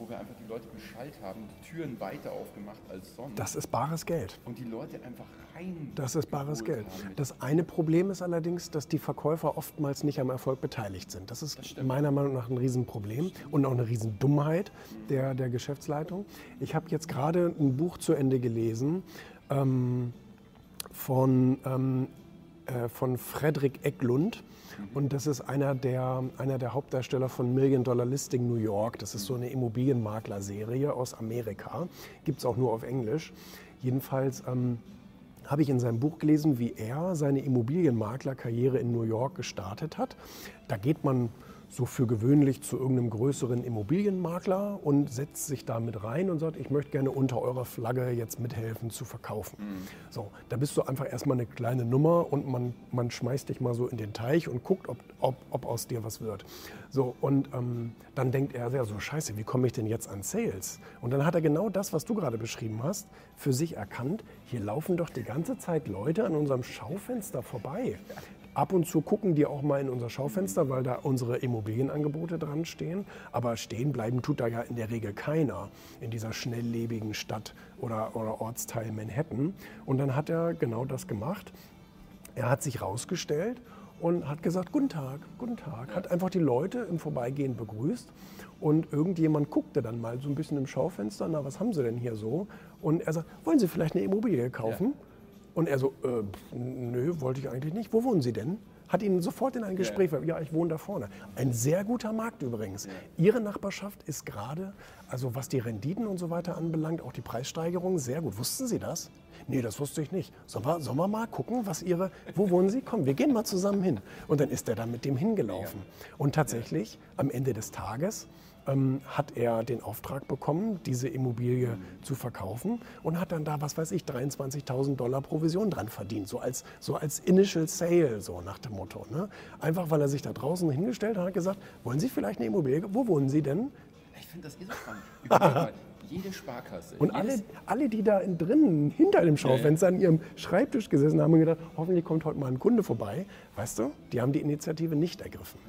wo wir einfach die Leute beschallt haben, die Türen weiter aufgemacht als sonst. Das ist bares Geld. Und die Leute einfach rein. Das ist bares Geld. Das eine Problem ist allerdings, dass die Verkäufer oftmals nicht am Erfolg beteiligt sind. Das ist meiner Meinung nach ein Riesenproblem und auch eine Riesendummheit der, der Geschäftsleitung. Ich habe jetzt gerade ein Buch zu Ende gelesen ähm, von, ähm, äh, von Frederick Eklund. Und das ist einer der, einer der Hauptdarsteller von Million Dollar Listing New York. Das ist so eine Immobilienmakler-Serie aus Amerika. Gibt es auch nur auf Englisch. Jedenfalls ähm, habe ich in seinem Buch gelesen, wie er seine Immobilienmaklerkarriere in New York gestartet hat. Da geht man so für gewöhnlich zu irgendeinem größeren Immobilienmakler und setzt sich da mit rein und sagt, ich möchte gerne unter eurer Flagge jetzt mithelfen zu verkaufen. So, da bist du einfach erstmal eine kleine Nummer und man, man schmeißt dich mal so in den Teich und guckt, ob, ob, ob aus dir was wird. So, und ähm, dann denkt er, ja, so scheiße, wie komme ich denn jetzt an Sales? Und dann hat er genau das, was du gerade beschrieben hast, für sich erkannt. Hier laufen doch die ganze Zeit Leute an unserem Schaufenster vorbei. Ab und zu gucken die auch mal in unser Schaufenster, weil da unsere Immobilienangebote dran stehen. Aber stehen bleiben tut da ja in der Regel keiner in dieser schnelllebigen Stadt oder, oder Ortsteil Manhattan. Und dann hat er genau das gemacht. Er hat sich rausgestellt und hat gesagt, guten Tag, guten Tag. Hat einfach die Leute im Vorbeigehen begrüßt. Und irgendjemand guckte dann mal so ein bisschen im Schaufenster, na, was haben Sie denn hier so? Und er sagt, wollen Sie vielleicht eine Immobilie kaufen? Und er so, äh, nö, wollte ich eigentlich nicht. Wo wohnen Sie denn? Hat ihn sofort in ein Gespräch, ver- ja, ich wohne da vorne. Ein sehr guter Markt übrigens. Ihre Nachbarschaft ist gerade, also was die Renditen und so weiter anbelangt, auch die Preissteigerung, sehr gut. Wussten Sie das? Nee, das wusste ich nicht. Sollen wir, sollen wir mal gucken, was Ihre, wo wohnen Sie? Komm, wir gehen mal zusammen hin. Und dann ist er da mit dem hingelaufen. Und tatsächlich, am Ende des Tages, ähm, hat er den Auftrag bekommen, diese Immobilie zu verkaufen und hat dann da, was weiß ich, 23.000 Dollar Provision dran verdient, so als, so als Initial Sale, so nach dem Motto. Ne? Einfach, weil er sich da draußen hingestellt hat und gesagt, wollen Sie vielleicht eine Immobilie? Wo wohnen Sie denn? Ich finde, das ist so spannend. Jede Sparkasse. Und alle, alle, die da in drinnen, hinter dem Schaufenster an ihrem Schreibtisch gesessen haben, haben gedacht, hoffentlich kommt heute mal ein Kunde vorbei. Weißt du, die haben die Initiative nicht ergriffen.